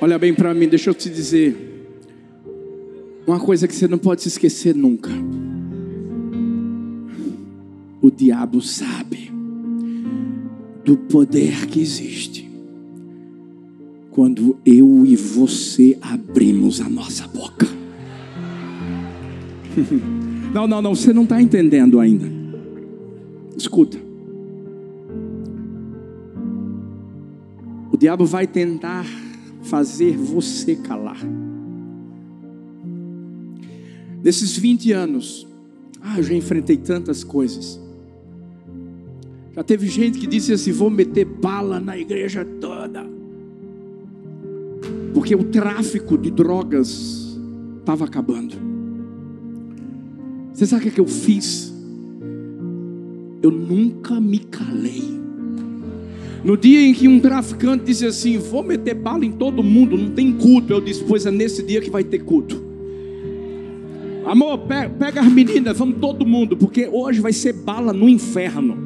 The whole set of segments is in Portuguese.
Olha bem para mim, deixa eu te dizer. Uma coisa que você não pode se esquecer nunca. O diabo sabe do poder que existe quando eu e você abrimos a nossa boca. Não, não, não, você não está entendendo ainda. Escuta. O diabo vai tentar fazer você calar. Nesses 20 anos, ah, eu já enfrentei tantas coisas. Já teve gente que disse assim: vou meter bala na igreja toda. Porque o tráfico de drogas estava acabando. Você sabe o que, é que eu fiz? Eu nunca me calei. No dia em que um traficante disse assim: Vou meter bala em todo mundo, não tem culto. Eu disse: Pois é nesse dia que vai ter culto. Amor, pega, pega as meninas, vamos todo mundo, porque hoje vai ser bala no inferno.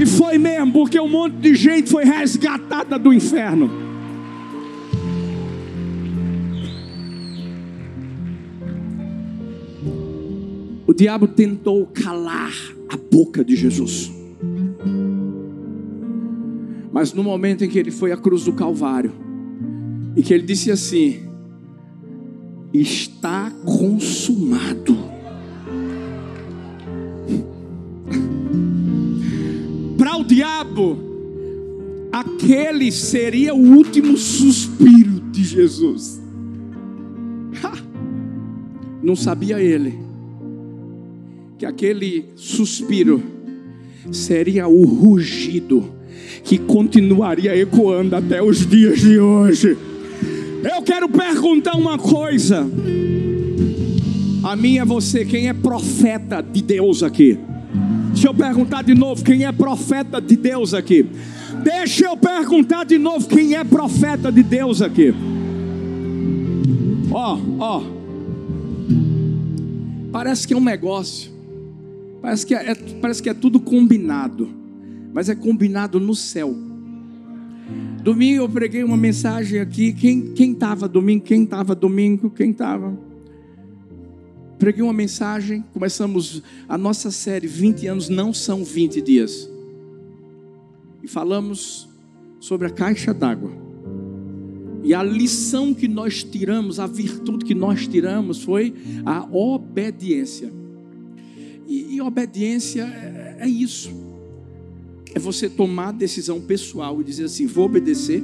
E foi mesmo, porque um monte de gente foi resgatada do inferno. O diabo tentou calar a boca de Jesus. Mas no momento em que ele foi à cruz do Calvário, e que ele disse assim: Está consumado. Para o diabo, aquele seria o último suspiro de Jesus. Não sabia ele que aquele suspiro seria o rugido que continuaria ecoando até os dias de hoje. Eu quero perguntar uma coisa. A mim é você, quem é profeta de Deus aqui? Deixa eu perguntar de novo, quem é profeta de Deus aqui? Deixa eu perguntar de novo, quem é profeta de Deus aqui? Ó, oh, ó. Oh. Parece que é um negócio. Parece que é, parece que é tudo combinado mas é combinado no céu. Domingo eu preguei uma mensagem aqui. Quem estava domingo? Quem estava domingo? Quem estava? Preguei uma mensagem. Começamos a nossa série 20 anos não são 20 dias. E falamos sobre a caixa d'água. E a lição que nós tiramos, a virtude que nós tiramos foi a obediência. E, e obediência é, é isso é você tomar a decisão pessoal e dizer assim: vou obedecer.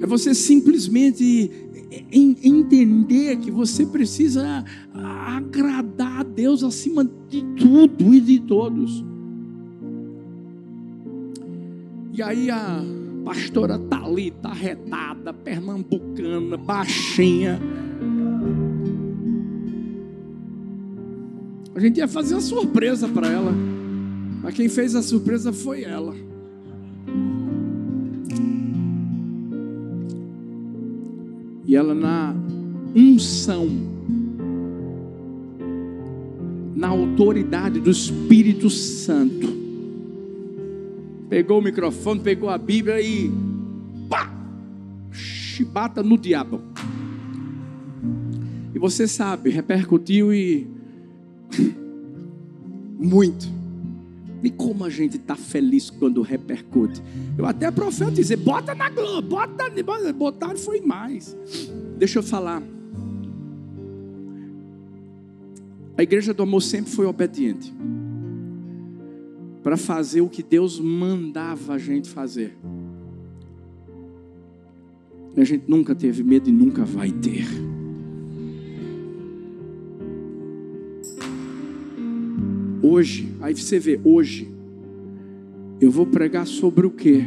É você simplesmente entender que você precisa agradar a Deus acima de tudo e de todos. E aí a pastora Thalita, arretada, pernambucana, baixinha. A gente ia fazer uma surpresa para ela. Mas quem fez a surpresa foi ela. E ela na unção, na autoridade do Espírito Santo, pegou o microfone, pegou a Bíblia e pá, chibata no diabo. E você sabe, repercutiu e muito. E como a gente está feliz quando repercute. Eu até profetizei, bota na Globo, bota, bota, botar foi mais. Deixa eu falar. A igreja do amor sempre foi obediente. Para fazer o que Deus mandava a gente fazer. E a gente nunca teve medo e nunca vai ter. Hoje, aí você vê, hoje, eu vou pregar sobre o quê?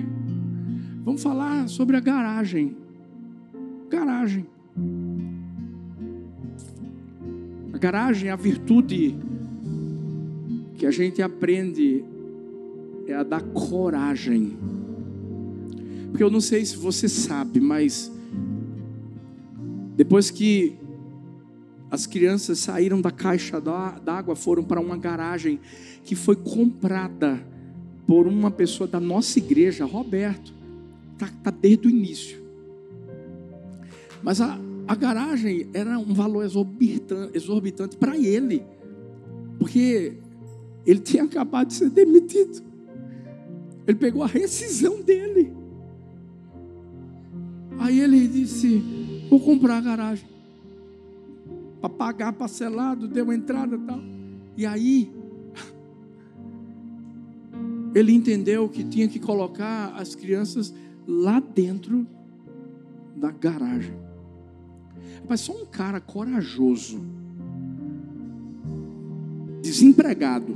Vamos falar sobre a garagem. Garagem. A garagem, a virtude que a gente aprende é a da coragem. Porque eu não sei se você sabe, mas depois que as crianças saíram da caixa d'água, foram para uma garagem que foi comprada por uma pessoa da nossa igreja, Roberto. Está tá desde o início. Mas a, a garagem era um valor exorbitante, exorbitante para ele. Porque ele tinha acabado de ser demitido. Ele pegou a rescisão dele. Aí ele disse: Vou comprar a garagem. Para pagar parcelado, deu entrada e tal. E aí, ele entendeu que tinha que colocar as crianças lá dentro da garagem. Mas só um cara corajoso, desempregado,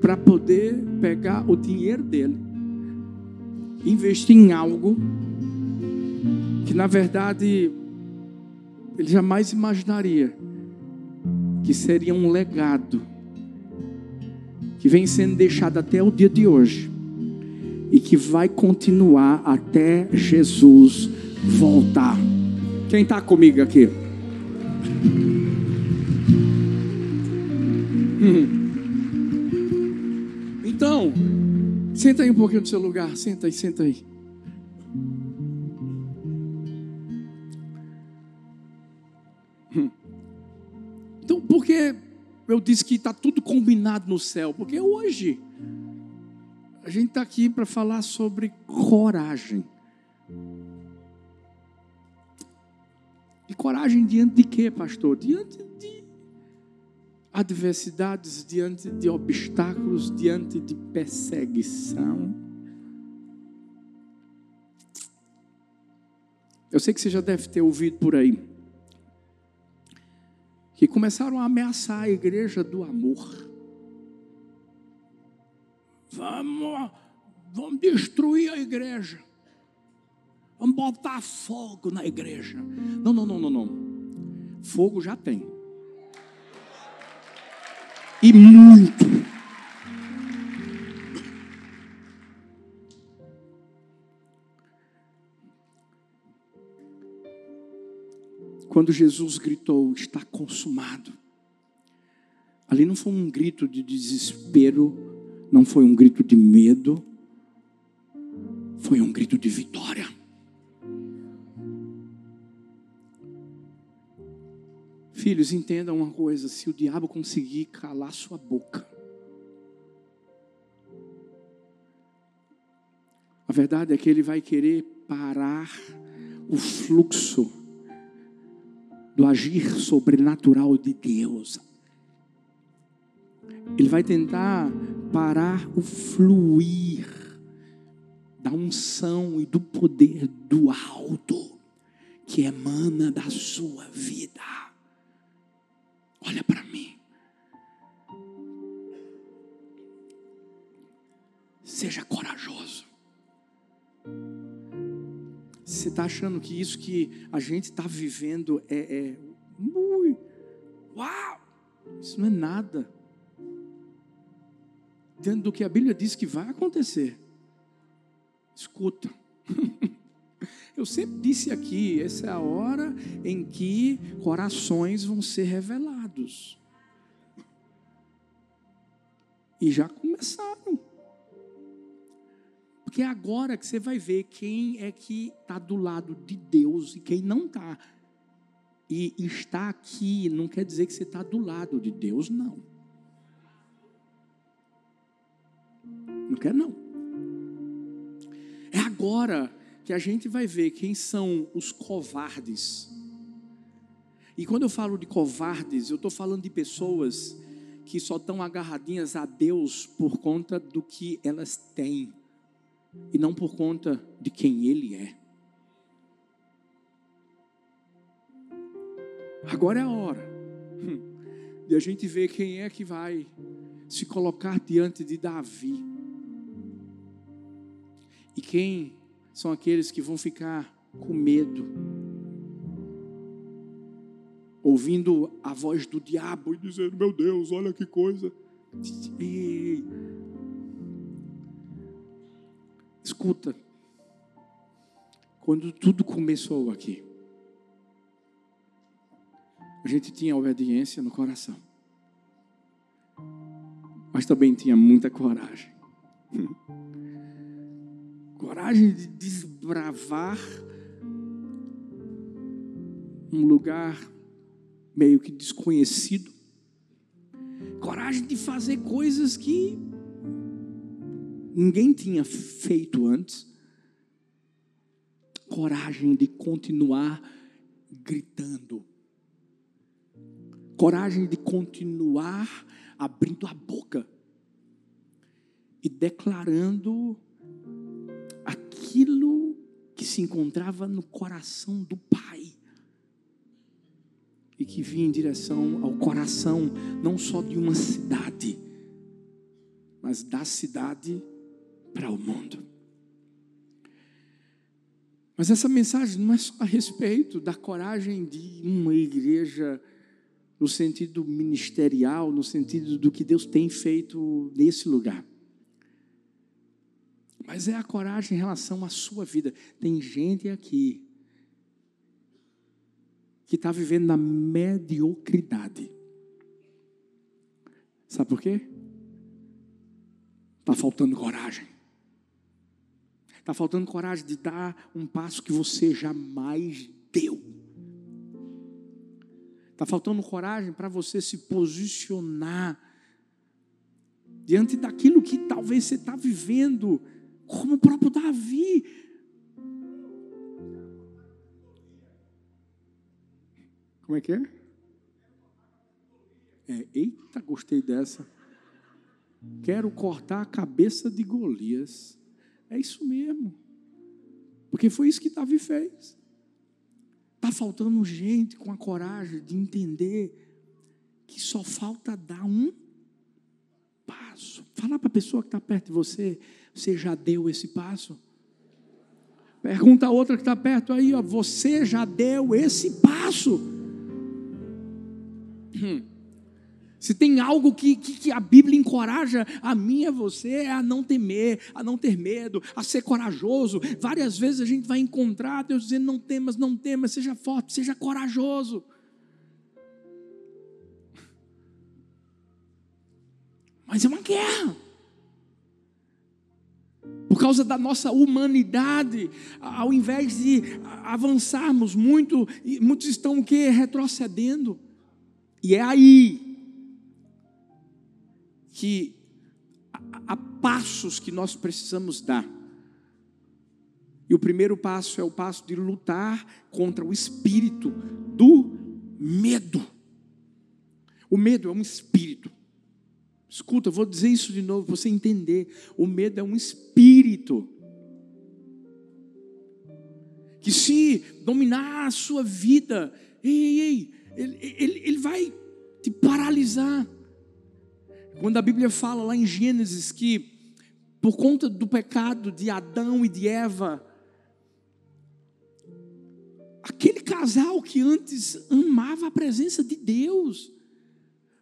para poder pegar o dinheiro dele, investir em algo que na verdade ele jamais imaginaria que seria um legado que vem sendo deixado até o dia de hoje e que vai continuar até Jesus voltar. Quem está comigo aqui? Então, senta aí um pouquinho no seu lugar, senta aí, senta aí. Eu disse que está tudo combinado no céu? Porque hoje a gente está aqui para falar sobre coragem. E coragem diante de quê, pastor? Diante de adversidades, diante de obstáculos, diante de perseguição. Eu sei que você já deve ter ouvido por aí que começaram a ameaçar a igreja do amor. Vamos, vamos destruir a igreja. Vamos botar fogo na igreja. Não, não, não, não, não. Fogo já tem. E muito. Quando Jesus gritou, está consumado. Ali não foi um grito de desespero, não foi um grito de medo, foi um grito de vitória. Filhos, entendam uma coisa: se o diabo conseguir calar sua boca, a verdade é que ele vai querer parar o fluxo do agir sobrenatural de Deus. Ele vai tentar parar o fluir da unção e do poder do alto que emana da sua vida. Olha para mim. Seja corajoso. Você está achando que isso que a gente está vivendo é, é ui, uau, isso não é nada. Dentro do que a Bíblia diz que vai acontecer. Escuta. Eu sempre disse aqui, essa é a hora em que corações vão ser revelados. E já começaram. Porque é agora que você vai ver quem é que está do lado de Deus e quem não está. E estar aqui não quer dizer que você está do lado de Deus, não. Não quer, não. É agora que a gente vai ver quem são os covardes. E quando eu falo de covardes, eu estou falando de pessoas que só estão agarradinhas a Deus por conta do que elas têm e não por conta de quem Ele é. Agora é a hora de a gente ver quem é que vai se colocar diante de Davi. E quem são aqueles que vão ficar com medo, ouvindo a voz do diabo e dizendo: Meu Deus, olha que coisa. Ei, escuta, quando tudo começou aqui, a gente tinha obediência no coração, mas também tinha muita coragem. coragem de desbravar um lugar meio que desconhecido, coragem de fazer coisas que ninguém tinha feito antes, coragem de continuar gritando, coragem de continuar abrindo a boca e declarando aquilo que se encontrava no coração do Pai e que vinha em direção ao coração não só de uma cidade, mas da cidade para o mundo. Mas essa mensagem não é só a respeito da coragem de uma igreja no sentido ministerial, no sentido do que Deus tem feito nesse lugar. Mas é a coragem em relação à sua vida. Tem gente aqui que está vivendo na mediocridade. Sabe por quê? Está faltando coragem. Está faltando coragem de dar um passo que você jamais deu. Está faltando coragem para você se posicionar diante daquilo que talvez você está vivendo, como o próprio Davi. Como é que é? É, eita, gostei dessa. Quero cortar a cabeça de Golias. É isso mesmo. Porque foi isso que Davi fez. Está faltando gente com a coragem de entender que só falta dar um passo. Fala para a pessoa que está perto de você, você já deu esse passo? Pergunta a outra que está perto aí, ó, você já deu esse passo? Hum. Se tem algo que, que, que, a Bíblia encoraja a mim e a você, é a não temer, a não ter medo, a ser corajoso. Várias vezes a gente vai encontrar Deus dizendo: não temas, não temas, seja forte, seja corajoso. Mas é uma guerra. Por causa da nossa humanidade, ao invés de avançarmos muito, muitos estão o quê? Retrocedendo. E é aí que há passos que nós precisamos dar. E o primeiro passo é o passo de lutar contra o espírito do medo. O medo é um espírito. Escuta, vou dizer isso de novo para você entender. O medo é um espírito que se dominar a sua vida, ei, ei, ele, ele, ele vai te paralisar. Quando a Bíblia fala lá em Gênesis que, por conta do pecado de Adão e de Eva, aquele casal que antes amava a presença de Deus,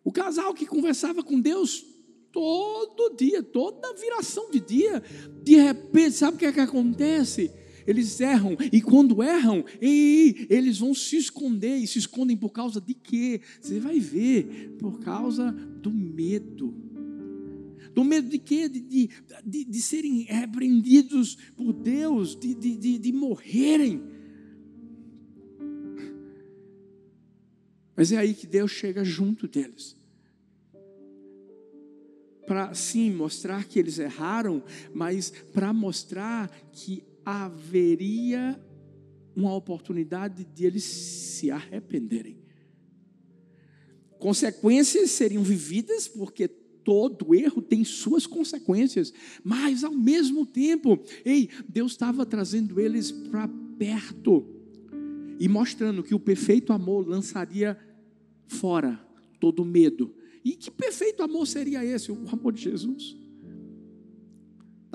o casal que conversava com Deus todo dia, toda viração de dia, de repente, sabe o que é que acontece? Eles erram, e quando erram, ei, eles vão se esconder, e se escondem por causa de quê? Você vai ver, por causa do medo. Do medo de quê? De, de, de, de serem repreendidos por Deus, de, de, de morrerem. Mas é aí que Deus chega junto deles. Para sim mostrar que eles erraram, mas para mostrar que haveria uma oportunidade de eles se arrependerem. Consequências seriam vividas, porque todo erro tem suas consequências, mas ao mesmo tempo, ei, Deus estava trazendo eles para perto e mostrando que o perfeito amor lançaria fora todo medo. E que perfeito amor seria esse? O amor de Jesus.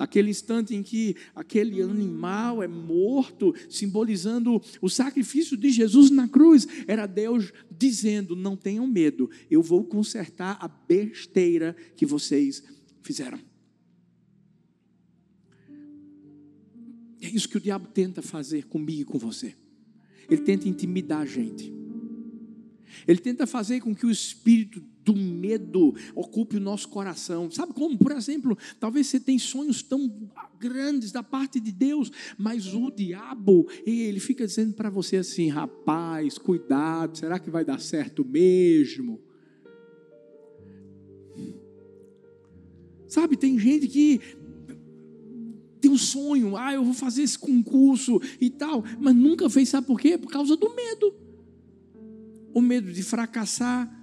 Naquele instante em que aquele animal é morto, simbolizando o sacrifício de Jesus na cruz, era Deus dizendo: Não tenham medo, eu vou consertar a besteira que vocês fizeram. É isso que o diabo tenta fazer comigo e com você. Ele tenta intimidar a gente. Ele tenta fazer com que o espírito do medo ocupe o nosso coração. Sabe como? Por exemplo, talvez você tenha sonhos tão grandes da parte de Deus, mas o diabo, ele fica dizendo para você assim: rapaz, cuidado, será que vai dar certo mesmo? Sabe, tem gente que tem um sonho, ah, eu vou fazer esse concurso e tal, mas nunca fez, sabe por quê? Por causa do medo. O medo de fracassar,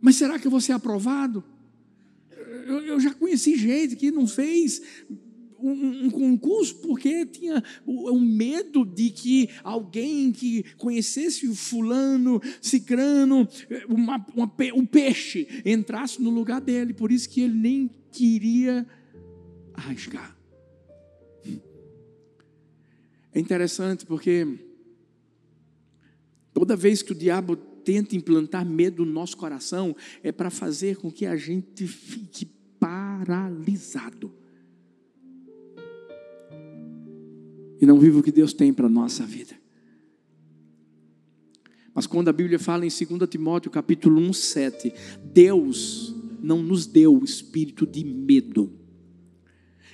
mas será que eu vou ser aprovado? Eu, eu já conheci gente que não fez um, um, concurso porque tinha o, o, medo de que alguém que conhecesse o fulano, cicrano, uma, uma, um peixe entrasse no lugar dele. Por isso que ele nem queria arriscar. É interessante porque toda vez que o diabo tenta implantar medo no nosso coração é para fazer com que a gente fique paralisado. E não viva o que Deus tem para a nossa vida. Mas quando a Bíblia fala em 2 Timóteo capítulo 1, 7, Deus não nos deu o espírito de medo.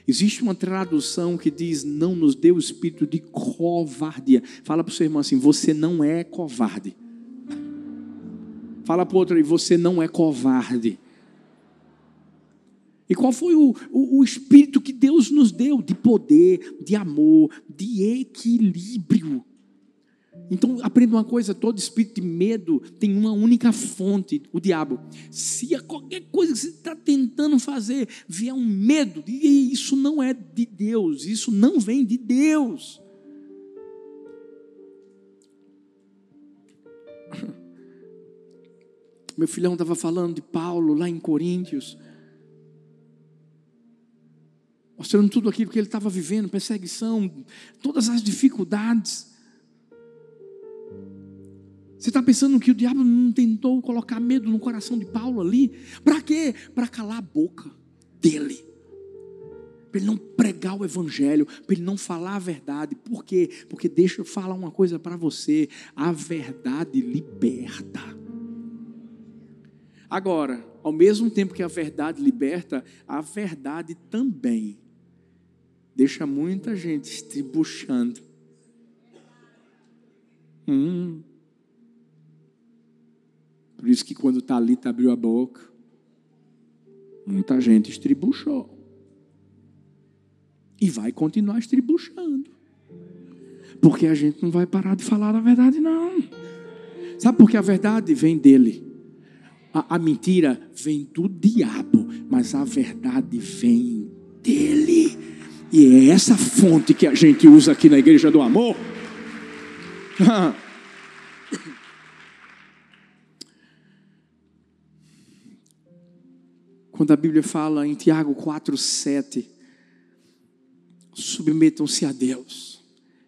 Existe uma tradução que diz: não nos deu o espírito de covardia. Fala para o seu irmão assim: você não é covarde. Fala para o outro aí, você não é covarde. E qual foi o, o, o, espírito que Deus nos deu? De poder, de amor, de equilíbrio. Então, aprenda uma coisa: todo espírito de medo tem uma única fonte, o diabo. Se qualquer coisa que você está tentando fazer vier um medo, isso não é de Deus, isso não vem de Deus. Meu filhão estava falando de Paulo lá em Coríntios, mostrando tudo aquilo que ele estava vivendo, perseguição, todas as dificuldades. Você está pensando que o diabo não tentou colocar medo no coração de Paulo ali? Para quê? Para calar a boca dele. Para ele não pregar o evangelho, para ele não falar a verdade. Por quê? Porque deixa eu falar uma coisa para você: a verdade liberta. Agora, ao mesmo tempo que a verdade liberta, a verdade também deixa muita gente estribuchando. Hum. Por isso que quando Talita abriu a boca, muita gente estribuchou. E vai continuar estribuchando. Porque a gente não vai parar de falar a verdade, não. Sabe por que a verdade vem dele? A, a mentira vem do diabo, mas a verdade vem dele. E é essa fonte que a gente usa aqui na igreja do amor. Quando a Bíblia fala em Tiago 4,7, submetam-se a Deus,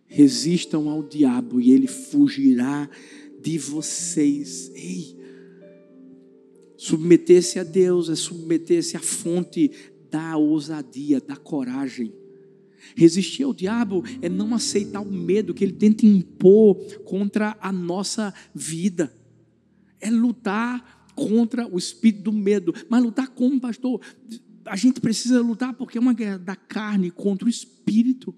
resistam ao diabo e ele fugirá de vocês. Ei, Submeter-se a Deus é submeter-se à fonte da ousadia, da coragem. Resistir ao diabo é não aceitar o medo que ele tenta impor contra a nossa vida. É lutar contra o espírito do medo. Mas lutar como, pastor? A gente precisa lutar porque é uma guerra da carne contra o espírito.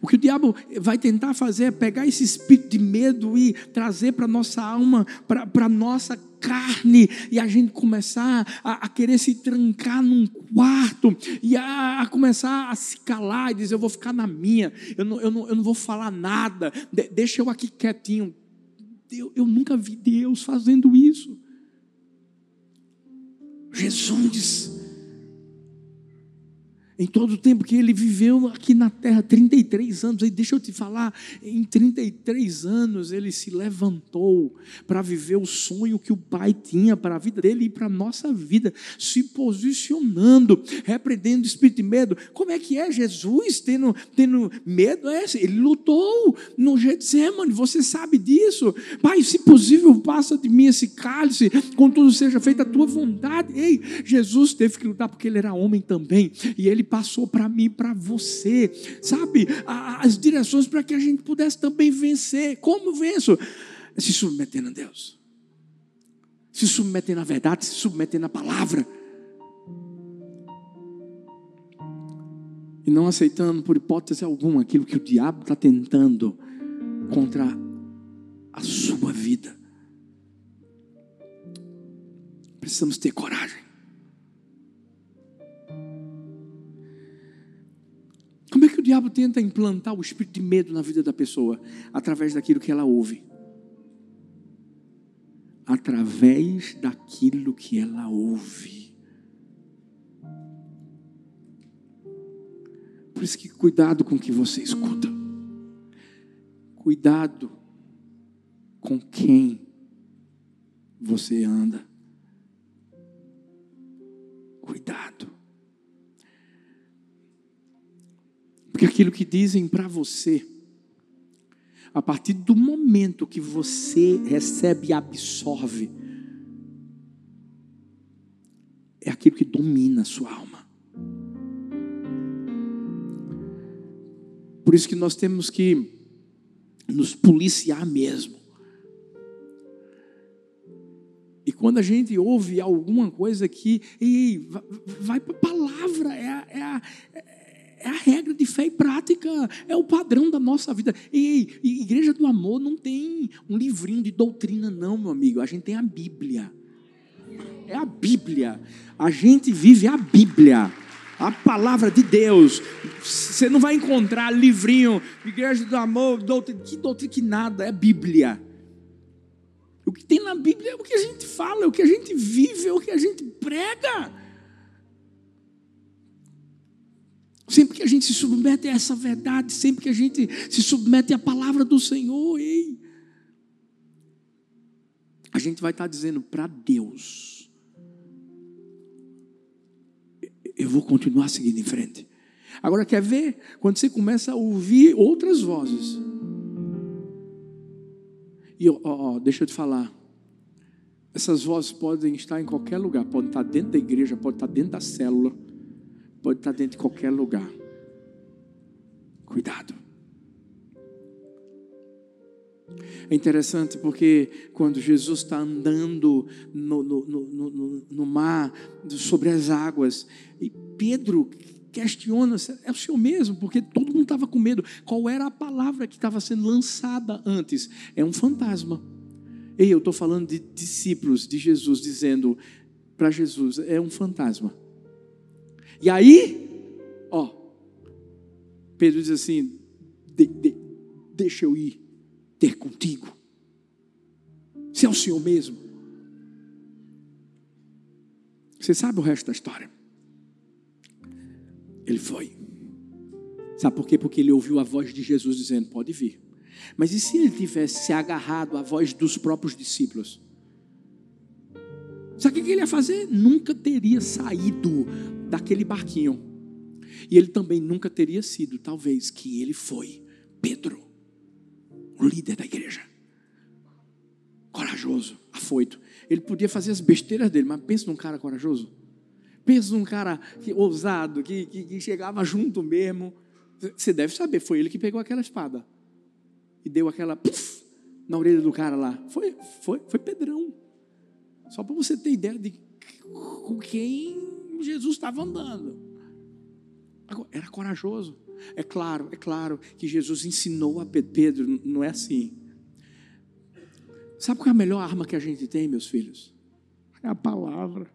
O que o diabo vai tentar fazer é pegar esse espírito de medo e trazer para nossa alma, para a nossa carne, e a gente começar a, a querer se trancar num quarto, e a, a, começar a se calar e dizer: Eu vou ficar na minha, eu não, eu não, eu não vou falar nada, de, deixa eu aqui quietinho. Eu, eu nunca vi Deus fazendo isso. Jesus em todo o tempo que ele viveu aqui na terra, 33 anos, e deixa eu te falar, em 33 anos ele se levantou para viver o sonho que o pai tinha para a vida dele e para a nossa vida, se posicionando, repreendendo o espírito de medo. Como é que é Jesus tendo, tendo medo? É, ele lutou no Getsemane, você sabe disso. Pai, se possível, passa de mim esse cálice, contudo seja feita a tua vontade. Ei, Jesus teve que lutar porque ele era homem também, e ele passou para mim e para você, sabe? As direções para que a gente pudesse também vencer. Como venço? Se submetendo a Deus. se submeter na verdade, se submeter na palavra. E não aceitando, por hipótese alguma, aquilo que o diabo está tentando contra a sua vida. Precisamos ter coragem. Diabo tenta implantar o espírito de medo na vida da pessoa? Através daquilo que ela ouve. Através daquilo que ela ouve. Por isso que cuidado com o que você escuta. Cuidado com quem você anda. Cuidado. Porque aquilo que dizem para você, a partir do momento que você recebe e absorve, é aquilo que domina a sua alma. Por isso que nós temos que nos policiar mesmo. E quando a gente ouve alguma coisa que, ei, vai para a palavra, é é, é a regra de fé e prática, é o padrão da nossa vida. Ei, igreja do amor não tem um livrinho de doutrina, não, meu amigo. A gente tem a Bíblia. É a Bíblia. A gente vive a Bíblia a palavra de Deus. Você não vai encontrar livrinho, igreja do amor, doutrina, que doutrina que nada, é Bíblia. O que tem na Bíblia é o que a gente fala, é o que a gente vive, é o que a gente prega. Sempre que a gente se submete a essa verdade, sempre que a gente se submete à palavra do Senhor, ei, a gente vai estar dizendo para Deus: eu vou continuar seguindo em frente. Agora, quer ver? Quando você começa a ouvir outras vozes. E, ó, ó, deixa eu te falar. Essas vozes podem estar em qualquer lugar. Podem estar dentro da igreja, pode estar dentro da célula, pode estar dentro de qualquer lugar. Cuidado. É interessante porque quando Jesus está andando no, no, no, no, mar, sobre as águas, e Pedro questiona, é o Senhor mesmo, porque todo mundo estava com medo. Qual era a palavra que estava sendo lançada antes? É um fantasma. Ei, eu estou falando de discípulos de Jesus dizendo para Jesus, é um fantasma. E aí, ó, Pedro diz assim: de, de, deixa eu ir ter contigo. Se é o Senhor mesmo. Você sabe o resto da história. Ele foi. Sabe por quê? Porque ele ouviu a voz de Jesus dizendo: Pode vir. Mas e se ele tivesse se agarrado à voz dos próprios discípulos? Sabe o que ele ia fazer? Nunca teria saído daquele barquinho. E ele também nunca teria sido, talvez, que ele foi Pedro o líder da igreja. Corajoso, afoito. Ele podia fazer as besteiras dele, mas pensa num cara corajoso. Pensa num cara que, ousado, que, que, que chegava junto mesmo. Você deve saber, foi ele que pegou aquela espada e deu aquela na orelha do cara lá. Foi, foi, foi Pedrão. Só para você ter ideia de com quem Jesus estava andando. Era corajoso. É claro, é claro que Jesus ensinou a Pedro, não é assim. Sabe qual é a melhor arma que a gente tem, meus filhos? É a palavra.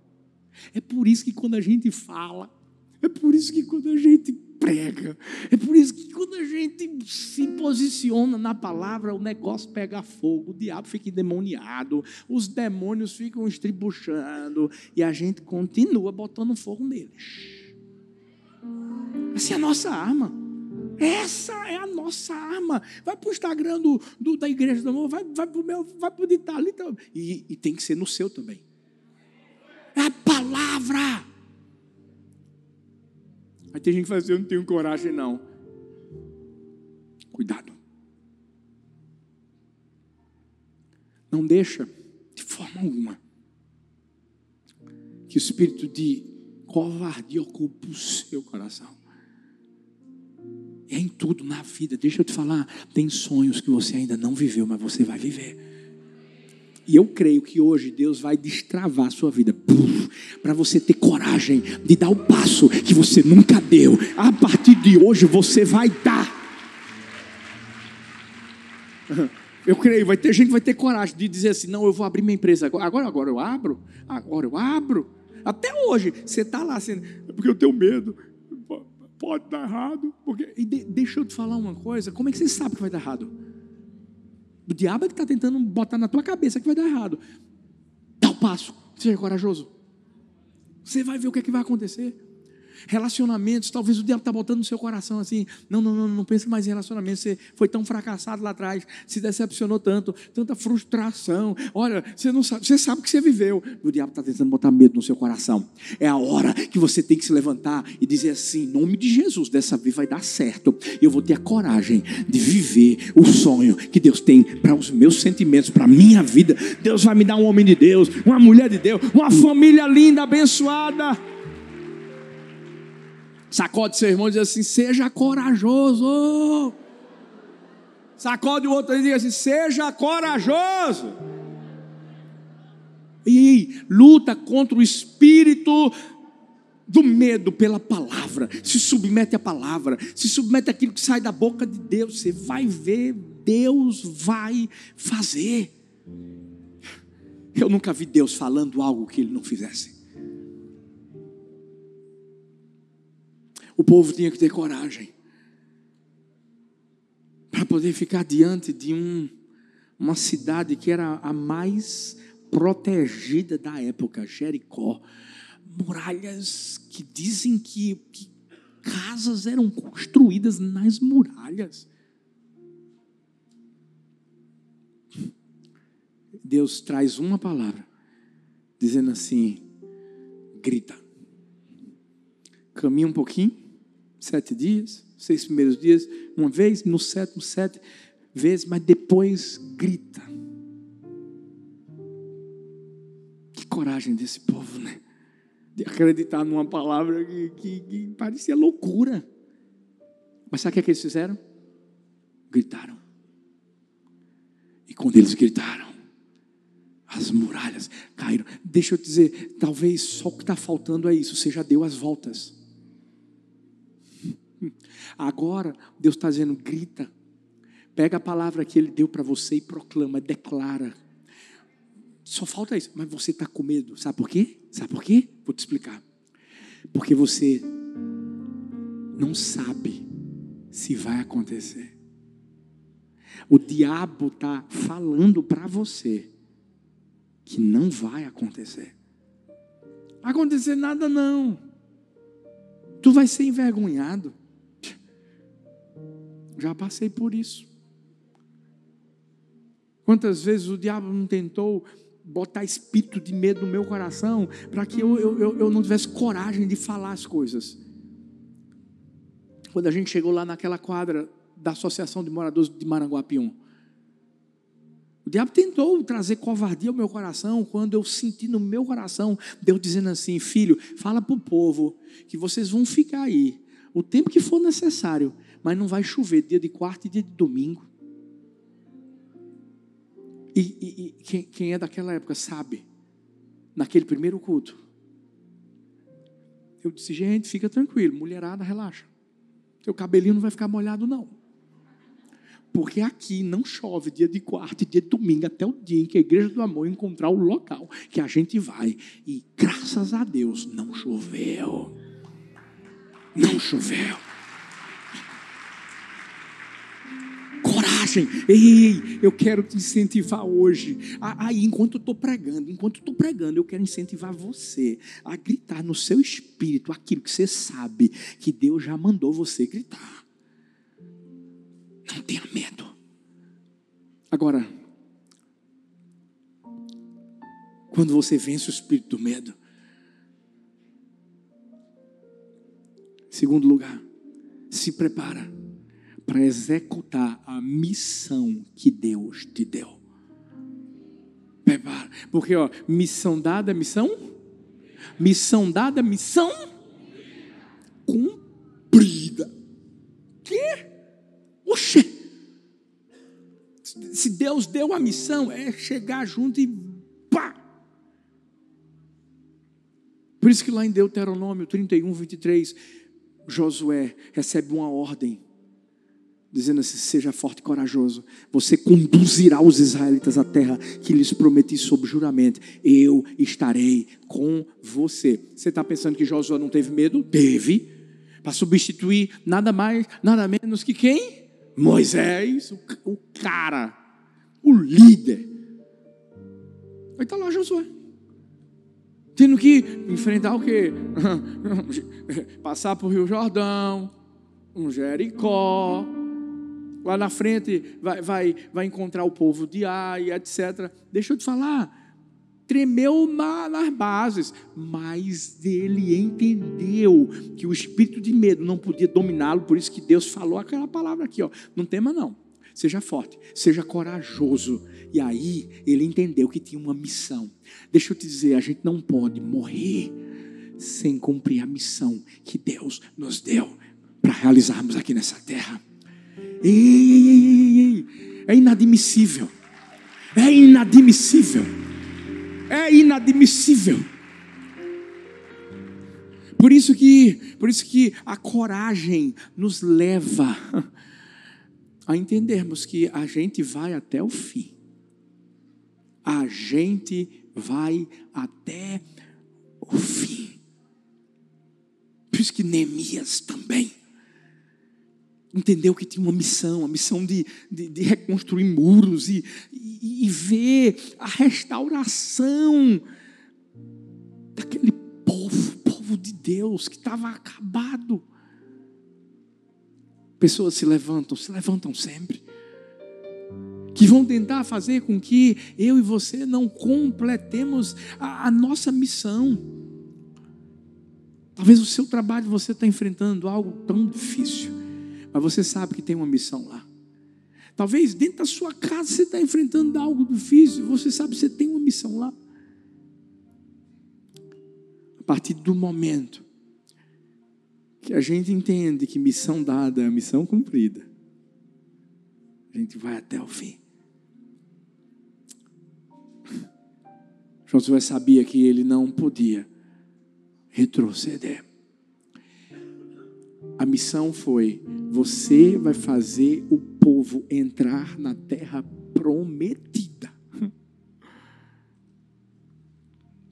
É por isso que quando a gente fala, é por isso que quando a gente prega, é por isso que quando a gente se posiciona na palavra, o negócio pega fogo, o diabo fica endemoniado, os demônios ficam estribuchando e a gente continua botando fogo neles. Essa é a nossa arma. Essa é a nossa arma. Vai para o Instagram do, do, da Igreja do Amor, vai, vai para o meu, vai para o de tal, e, e tem que ser no seu também. É a palavra. Tem gente que fala assim, eu não tenho coragem não. Cuidado. Não deixa, de forma alguma, que o espírito de covardia ocupe o seu coração. É em tudo na vida. Deixa eu te falar, tem sonhos que você ainda não viveu, mas você vai viver. E eu creio que hoje Deus vai destravar a sua vida para você ter coragem de dar o passo que você nunca deu. A partir de hoje você vai dar. Eu creio, vai ter gente que vai ter coragem de dizer assim: não, eu vou abrir minha empresa agora, agora, agora eu abro, agora eu abro. Até hoje, você está lá assim, porque eu tenho medo, pode dar errado. Porque... E de, deixa eu te falar uma coisa: como é que você sabe que vai dar errado? O diabo é que está tentando botar na tua cabeça que vai dar errado. Dá o passo, seja corajoso. Você vai ver o que, é que vai acontecer. Relacionamentos, talvez o diabo está botando no seu coração assim: não, não, não, não pense mais em relacionamentos. Você foi tão fracassado lá atrás, se decepcionou tanto, tanta frustração. Olha, você não sabe, você sabe que você viveu. O diabo está tentando botar medo no seu coração. É a hora que você tem que se levantar e dizer assim: em nome de Jesus, dessa vez vai dar certo. Eu vou ter a coragem de viver o sonho que Deus tem para os meus sentimentos, para a minha vida. Deus vai me dar um homem de Deus, uma mulher de Deus, uma família linda, abençoada. Sacode seu irmão e diz assim: seja corajoso. Sacode o outro e diz assim: seja corajoso. E luta contra o espírito do medo pela palavra. Se submete à palavra, se submete àquilo que sai da boca de Deus. Você vai ver, Deus vai fazer. Eu nunca vi Deus falando algo que ele não fizesse. O povo tinha que ter coragem para poder ficar diante de um, uma cidade que era a mais protegida da época, Jericó. Muralhas que dizem que, que casas eram construídas nas muralhas. Deus traz uma palavra, dizendo assim: grita, caminha um pouquinho, sete dias, seis primeiros dias, uma vez, no sétimo, sete vezes, mas depois grita. Que coragem desse povo, né? De acreditar numa palavra que, que, que parecia loucura. Mas sabe o que, é que eles fizeram? Gritaram. E quando eles gritaram, as muralhas caíram. Deixa eu dizer, talvez só o que está faltando é isso. Você já deu as voltas. Agora, Deus está dizendo: grita, pega a palavra que Ele deu para você e proclama, declara. Só falta isso, mas você está com medo, sabe por quê? Sabe por quê? Vou te explicar. Porque você não sabe se vai acontecer. O diabo está falando para você que não vai acontecer. Acontecer nada não. Tu vai ser envergonhado. Já passei por isso. Quantas vezes o diabo não tentou botar espírito de medo no meu coração para que eu, eu, eu não tivesse coragem de falar as coisas. Quando a gente chegou lá naquela quadra da Associação de Moradores de Maranguapium, o diabo tentou trazer covardia ao meu coração quando eu senti no meu coração Deus dizendo assim: Filho, fala para o povo que vocês vão ficar aí o tempo que for necessário mas não vai chover dia de quarta e dia de domingo. E, e, e quem, quem é daquela época sabe, naquele primeiro culto, eu disse, gente, fica tranquilo, mulherada, relaxa. Seu cabelinho não vai ficar molhado, não. Porque aqui não chove dia de quarta e dia de domingo, até o dia em que a igreja do amor encontrar o local que a gente vai. E graças a Deus não choveu. Não choveu. Coragem. Ei, eu quero te incentivar hoje. Aí, enquanto eu estou pregando, enquanto eu estou pregando, eu quero incentivar você a gritar no seu espírito aquilo que você sabe que Deus já mandou você gritar. Não tenha medo. Agora, quando você vence o espírito do medo, segundo lugar, se prepara para executar a missão que Deus te deu. Prepara. Porque, ó, missão dada, missão? Missão dada, missão cumprida. Que? Oxê! Se Deus deu a missão, é chegar junto e pá! Por isso que lá em Deuteronômio 31, 23, Josué recebe uma ordem, dizendo assim: seja forte e corajoso, você conduzirá os israelitas à terra que lhes prometi sob juramento, eu estarei com você. Você está pensando que Josué não teve medo? Teve, para substituir nada mais, nada menos que quem? Moisés, o, o cara, o líder. Aí está lá Josué. Tendo que enfrentar o quê? Passar por Rio Jordão, um Jericó. Lá na frente vai, vai, vai encontrar o povo de Ai, etc. Deixa eu te falar. Tremeu na, nas bases, mas ele entendeu que o espírito de medo não podia dominá-lo, por isso que Deus falou aquela palavra aqui, ó. Não tema, não. Seja forte, seja corajoso. E aí ele entendeu que tinha uma missão. Deixa eu te dizer, a gente não pode morrer sem cumprir a missão que Deus nos deu para realizarmos aqui nessa terra. Ei, ei, ei, ei, é inadmissível. É inadmissível. É inadmissível. Por isso que, por isso que a coragem nos leva a entendermos que a gente vai até o fim. A gente vai até o fim. Por isso que Neemias também entendeu que tinha uma missão, a missão de, de, de reconstruir muros e, e, e ver a restauração daquele povo, povo de Deus que estava acabado. Pessoas se levantam, se levantam sempre. Que vão tentar fazer com que eu e você não completemos a, a nossa missão. Talvez o seu trabalho você está enfrentando algo tão difícil, mas você sabe que tem uma missão lá. Talvez dentro da sua casa você está enfrentando algo difícil, você sabe que você tem uma missão lá. A partir do momento que a gente entende que missão dada é missão cumprida, a gente vai até o fim. Josué sabia que ele não podia retroceder. A missão foi: você vai fazer o povo entrar na terra prometida.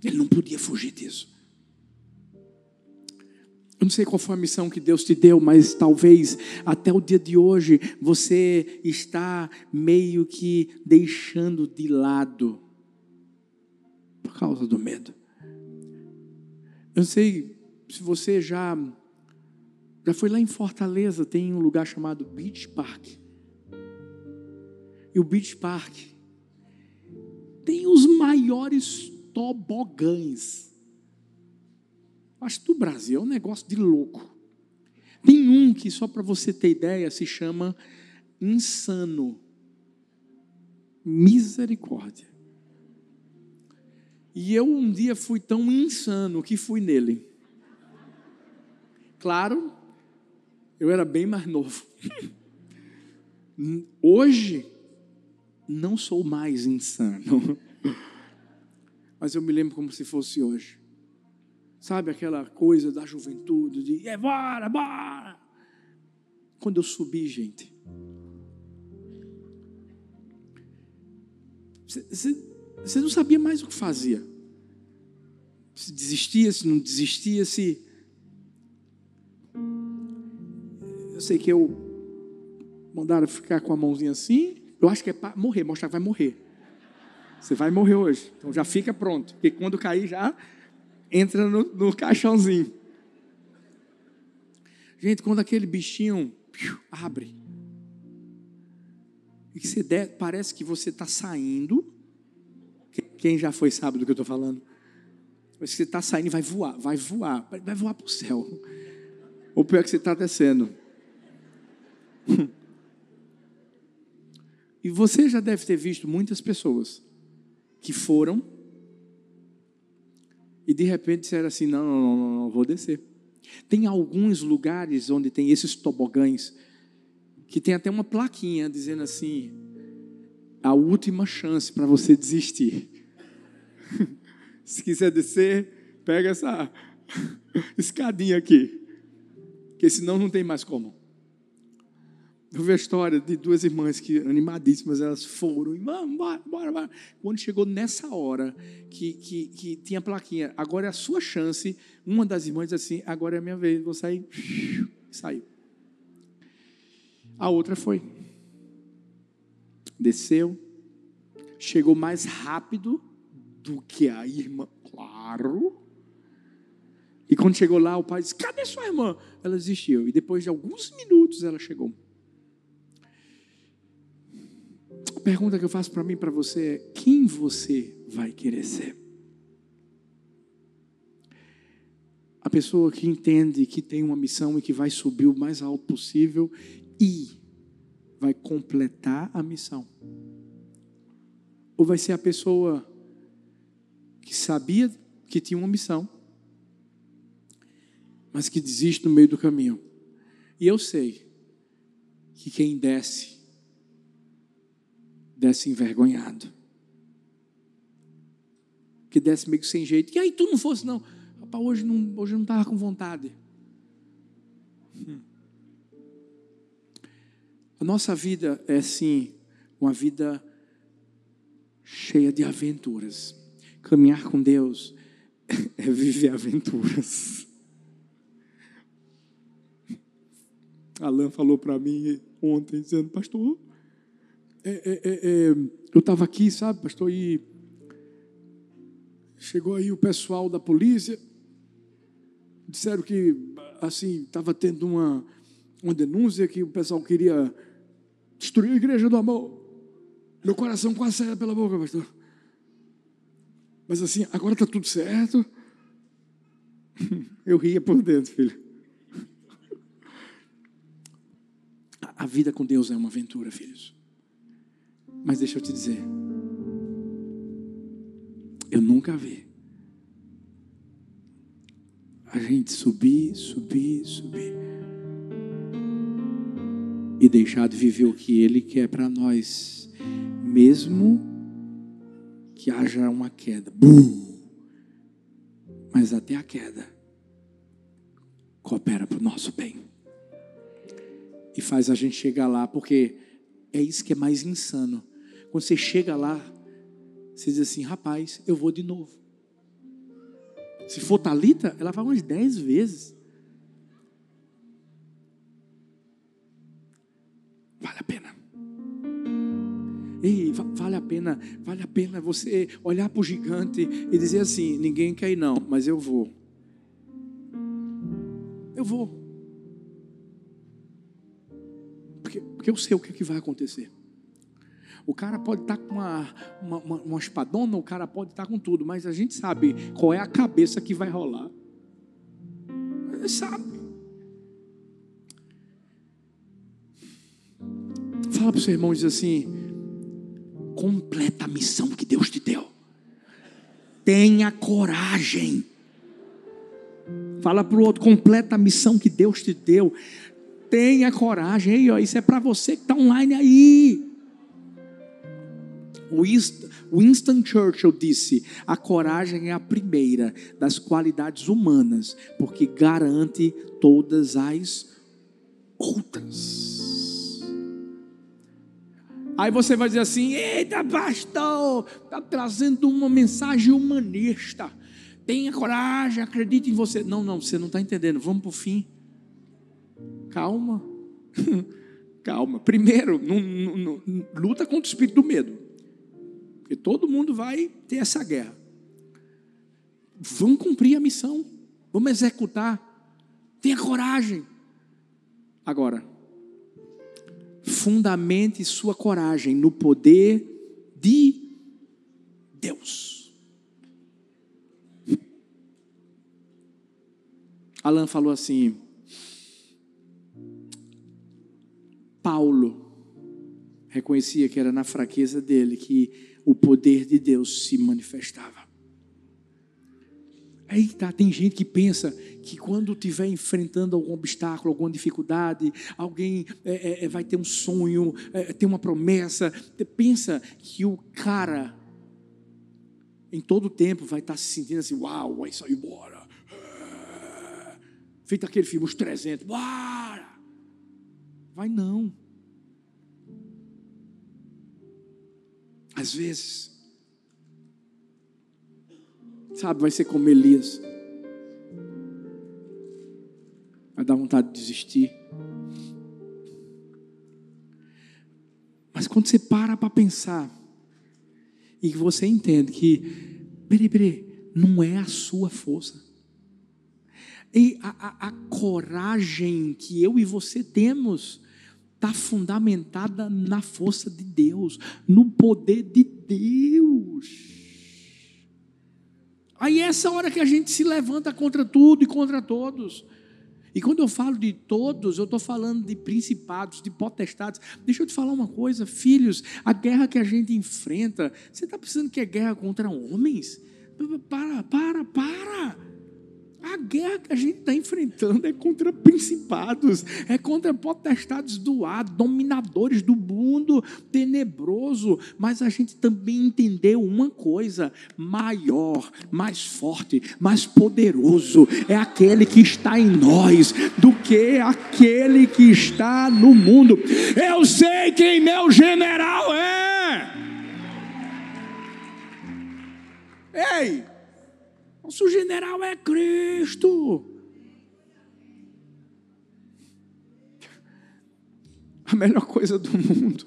Ele não podia fugir disso. Eu não sei qual foi a missão que Deus te deu, mas talvez até o dia de hoje você está meio que deixando de lado por causa do medo. Eu não sei se você já já foi lá em Fortaleza, tem um lugar chamado Beach Park. E o Beach Park tem os maiores tobogãs Acho que do Brasil é um negócio de louco. Tem um que, só para você ter ideia, se chama Insano. Misericórdia. E eu um dia fui tão insano que fui nele. Claro, eu era bem mais novo. Hoje, não sou mais insano. Mas eu me lembro como se fosse hoje. Sabe aquela coisa da juventude, de é, bora, bora. Quando eu subi, gente, você não sabia mais o que fazia. Se desistia, se não desistia, se. Eu sei que eu mandaram ficar com a mãozinha assim. Eu acho que é para morrer, mostrar que vai morrer. Você vai morrer hoje. Então já fica pronto. Porque quando cair já entra no, no caixãozinho. Gente, quando aquele bichinho piu, abre, e que você der, parece que você está saindo. Quem já foi sabe do que eu estou falando? Mas você está saindo e vai voar, vai voar, vai voar para o céu. Ou pior que você está descendo. E você já deve ter visto muitas pessoas que foram e de repente disseram assim: não, não, não, não, vou descer. Tem alguns lugares onde tem esses tobogãs que tem até uma plaquinha dizendo assim: a última chance para você desistir. Se quiser descer, pega essa escadinha aqui, que senão não tem mais como. Eu vi a história de duas irmãs que, animadíssimas, elas foram, vamos, bora, bora, bora. Quando chegou nessa hora, que, que, que tinha plaquinha, agora é a sua chance, uma das irmãs disse assim, agora é a minha vez, vou sair, saiu. A outra foi. Desceu, chegou mais rápido do que a irmã, claro. E quando chegou lá, o pai disse: Cadê sua irmã? Ela desistiu. E depois de alguns minutos ela chegou. Pergunta que eu faço para mim e para você é: quem você vai querer ser? A pessoa que entende que tem uma missão e que vai subir o mais alto possível e vai completar a missão. Ou vai ser a pessoa que sabia que tinha uma missão, mas que desiste no meio do caminho. E eu sei que quem desce, desce envergonhado. Que desce meio que sem jeito. E aí tu não fosse, não. Rapaz, hoje não hoje não estava com vontade. Hum. A nossa vida é sim uma vida cheia de aventuras. Caminhar com Deus é viver aventuras. Alan falou para mim ontem, dizendo, pastor, é, é, é, é eu estava aqui, sabe, pastor, e chegou aí o pessoal da polícia, disseram que, assim, estava tendo uma, uma denúncia que o pessoal queria destruir a igreja do amor. Meu coração quase saia pela boca, pastor. Mas assim, agora está tudo certo. Eu ria por dentro, filho. A vida com Deus é uma aventura, filhos. Mas deixa eu te dizer. Eu nunca vi a gente subir, subir, subir e deixar de viver o que Ele quer para nós, mesmo que haja uma queda. Bum! Mas até a queda coopera para o nosso bem e faz a gente chegar lá, porque é isso que é mais insano. Quando você chega lá, você diz assim: rapaz, eu vou de novo. Se for Talita, ela vai umas dez vezes. Vale a pena. Ei, vale a pena, vale a pena você olhar para o gigante e dizer assim: ninguém quer ir, não, mas eu vou. Eu vou. Porque, porque eu sei o que, é que vai acontecer. O cara pode estar tá com uma, uma, uma, uma espadona, o cara pode estar tá com tudo, mas a gente sabe qual é a cabeça que vai rolar. A gente sabe. Fala para o seu irmão e diz assim: completa a missão que Deus te deu. Tenha coragem. Fala para o outro, completa a missão que Deus te deu. Tenha coragem. Ei, ó, isso é para você que está online aí. Winston Churchill disse: a coragem é a primeira das qualidades humanas, porque garante todas as outras. Aí você vai dizer assim: eita, pastor, está trazendo uma mensagem humanista. Tenha coragem, acredite em você. Não, não, você não está entendendo. Vamos para o fim. Calma. Calma. Primeiro, não, não, não, luta contra o espírito do medo. Porque todo mundo vai ter essa guerra. Vamos cumprir a missão. Vamos executar. Tenha coragem. Agora, fundamente sua coragem no poder de Deus. Alan falou assim: Paulo reconhecia que era na fraqueza dele que o poder de Deus se manifestava. Aí tá, tem gente que pensa que quando estiver enfrentando algum obstáculo, alguma dificuldade, alguém é, é, é vai ter um sonho, é, ter uma promessa, pensa que o cara em todo o tempo vai estar tá se sentindo assim, uau, vai sair embora. É. Feito aquele filme, os 300, bora. Vai não. Às vezes, Sabe, vai ser como Elias. Vai dar vontade de desistir. Mas quando você para para pensar e você entende que, peraí, peraí, não é a sua força. E a, a, a coragem que eu e você temos está fundamentada na força de Deus, no poder de Deus. Aí é essa hora que a gente se levanta contra tudo e contra todos. E quando eu falo de todos, eu estou falando de principados, de potestades. Deixa eu te falar uma coisa, filhos, a guerra que a gente enfrenta, você está pensando que é guerra contra homens? Para, para, para. A guerra que a gente está enfrentando é contra principados, é contra potestades do ar, dominadores do mundo tenebroso. Mas a gente também entendeu uma coisa: maior, mais forte, mais poderoso é aquele que está em nós do que aquele que está no mundo. Eu sei quem meu general é. Ei! Nosso general é Cristo. A melhor coisa do mundo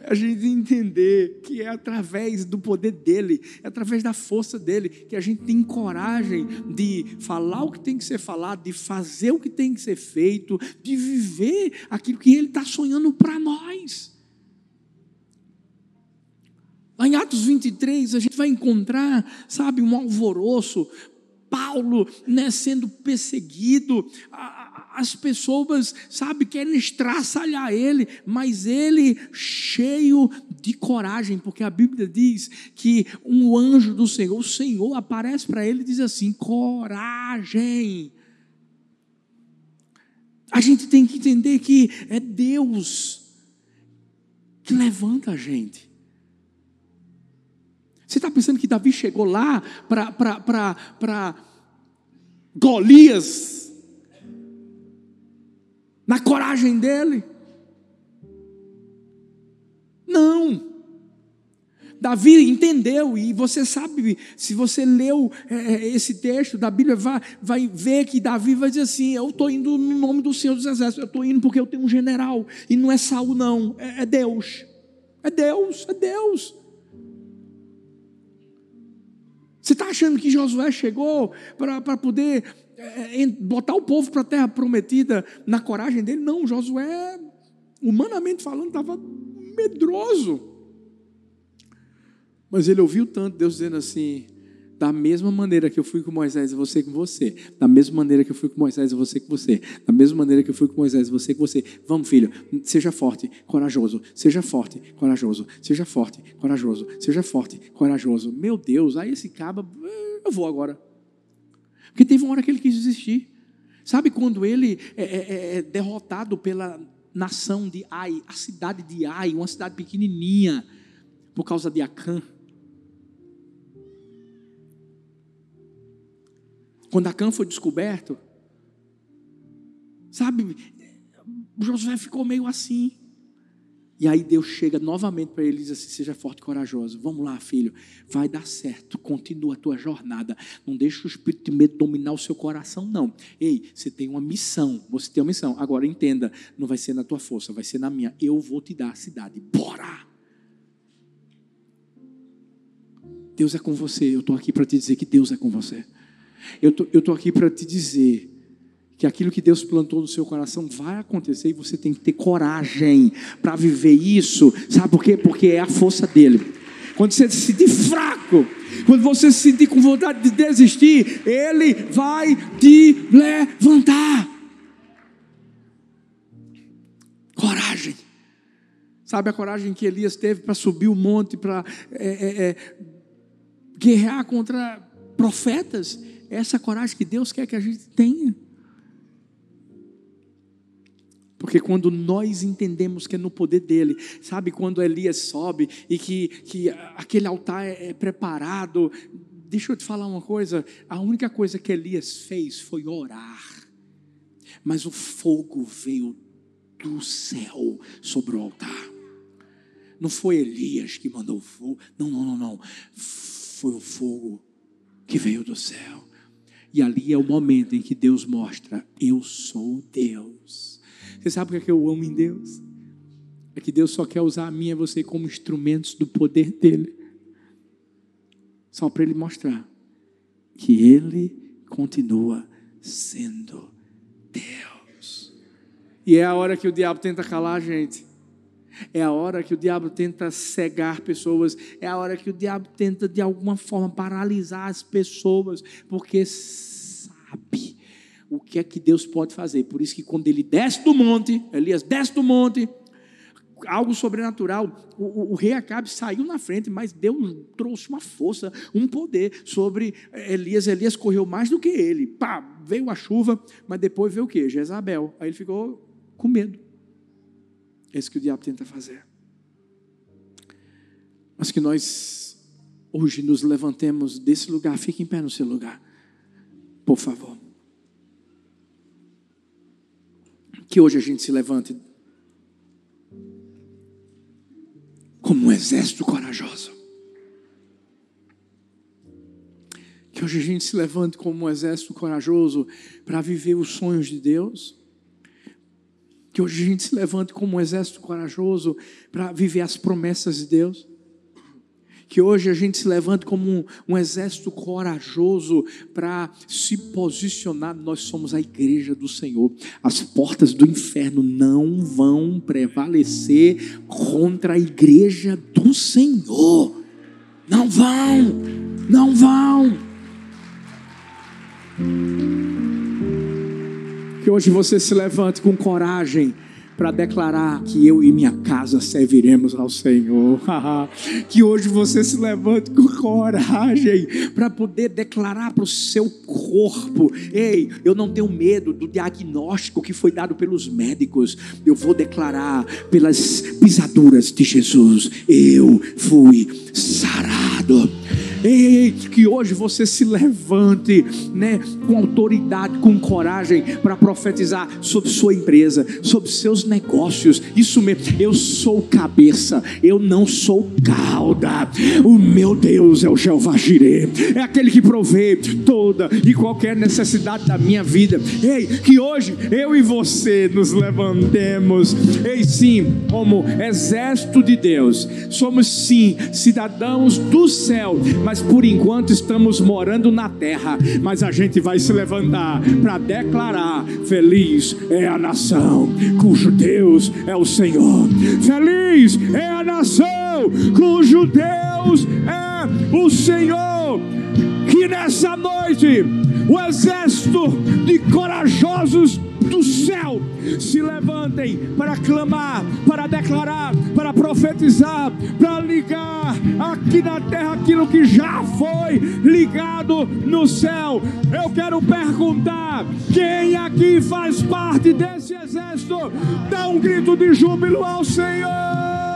é a gente entender que é através do poder dele, é através da força dele, que a gente tem coragem de falar o que tem que ser falado, de fazer o que tem que ser feito, de viver aquilo que ele está sonhando para nós. Em Atos 23, a gente vai encontrar, sabe, um alvoroço, Paulo né, sendo perseguido, as pessoas, sabe, querem estraçalhar ele, mas ele cheio de coragem, porque a Bíblia diz que um anjo do Senhor, o Senhor aparece para ele e diz assim: coragem. A gente tem que entender que é Deus que levanta a gente. Você está pensando que Davi chegou lá para Golias, na coragem dele? Não. Davi entendeu, e você sabe, se você leu é, é, esse texto da Bíblia, vai, vai ver que Davi vai dizer assim: Eu estou indo no nome do Senhor dos Exércitos, eu estou indo porque eu tenho um general, e não é Saul, não, é, é Deus, é Deus, é Deus. Você está achando que Josué chegou para poder é, botar o povo para a terra prometida na coragem dele? Não, Josué, humanamente falando, estava medroso. Mas ele ouviu tanto Deus dizendo assim: da mesma maneira que eu fui com Moisés e você com você. Da mesma maneira que eu fui com Moisés e você com você. Da mesma maneira que eu fui com Moisés e você com você. Vamos, filho, seja forte, corajoso. Seja forte, corajoso. Seja forte, corajoso. Seja forte, corajoso. Meu Deus, aí esse caba, eu vou agora. Porque teve uma hora que ele quis desistir. Sabe quando ele é, é, é, é derrotado pela nação de Ai, a cidade de Ai, uma cidade pequenininha, por causa de Acã. Quando Acã foi descoberto, sabe, Josué ficou meio assim. E aí Deus chega novamente para ele e diz assim: seja forte e corajoso. Vamos lá, filho, vai dar certo. Continua a tua jornada. Não deixe o espírito de medo dominar o seu coração, não. Ei, você tem uma missão. Você tem uma missão. Agora entenda: não vai ser na tua força, vai ser na minha. Eu vou te dar a cidade. Bora! Deus é com você. Eu estou aqui para te dizer que Deus é com você. Eu estou aqui para te dizer que aquilo que Deus plantou no seu coração vai acontecer e você tem que ter coragem para viver isso. Sabe por quê? Porque é a força dele. Quando você se sentir fraco, quando você se sentir com vontade de desistir, ele vai te levantar. Coragem. Sabe a coragem que Elias teve para subir o monte, para é, é, é, guerrear contra profetas? É essa coragem que Deus quer que a gente tenha. Porque quando nós entendemos que é no poder dele, sabe, quando Elias sobe e que, que aquele altar é, é preparado, deixa eu te falar uma coisa: a única coisa que Elias fez foi orar, mas o fogo veio do céu sobre o altar. Não foi Elias que mandou o fogo, não, não, não, não. Foi o fogo que veio do céu. E ali é o momento em que Deus mostra: Eu sou Deus. Você sabe o que, é que eu amo em Deus? É que Deus só quer usar a mim e você como instrumentos do poder dEle. Só para Ele mostrar que Ele continua sendo Deus. E é a hora que o diabo tenta calar a gente. É a hora que o diabo tenta cegar pessoas. É a hora que o diabo tenta, de alguma forma, paralisar as pessoas. Porque sabe o que é que Deus pode fazer. Por isso que quando ele desce do monte, Elias desce do monte, algo sobrenatural. O, o, o, rei Acabe saiu na frente, mas Deus trouxe uma força, um poder sobre Elias. Elias correu mais do que ele. Pá, veio a chuva, mas depois veio o que? Jezabel. Aí ele ficou com medo. É isso que o diabo tenta fazer. Mas que nós hoje nos levantemos desse lugar. Fique em pé no seu lugar, por favor. Que hoje a gente se levante como um exército corajoso. Que hoje a gente se levante como um exército corajoso para viver os sonhos de Deus. Que hoje a gente se levante como um exército corajoso para viver as promessas de Deus que hoje a gente se levante como um, um exército corajoso para se posicionar. Nós somos a igreja do Senhor. As portas do inferno não vão prevalecer contra a igreja do Senhor. Não vão, não vão. Que hoje você se levante com coragem para declarar que eu e minha casa serviremos ao Senhor. que hoje você se levante com coragem para poder declarar para o seu corpo: ei, eu não tenho medo do diagnóstico que foi dado pelos médicos. Eu vou declarar pelas pisaduras de Jesus: eu fui sarado. Ei, que hoje você se levante, né, com autoridade, com coragem para profetizar sobre sua empresa, sobre seus negócios. Isso mesmo, eu sou cabeça, eu não sou cauda. O meu Deus é o Jeová Jireh, é aquele que provê toda e qualquer necessidade da minha vida. Ei, que hoje eu e você nos levantemos, ei, sim, como exército de Deus, somos sim cidadãos do céu, mas mas por enquanto estamos morando na terra. Mas a gente vai se levantar para declarar: Feliz é a nação cujo Deus é o Senhor. Feliz é a nação cujo Deus é o Senhor. Nessa noite o exército de corajosos do céu se levantem para clamar, para declarar, para profetizar, para ligar aqui na terra aquilo que já foi ligado no céu. Eu quero perguntar: quem aqui faz parte desse exército? Dá um grito de júbilo ao Senhor.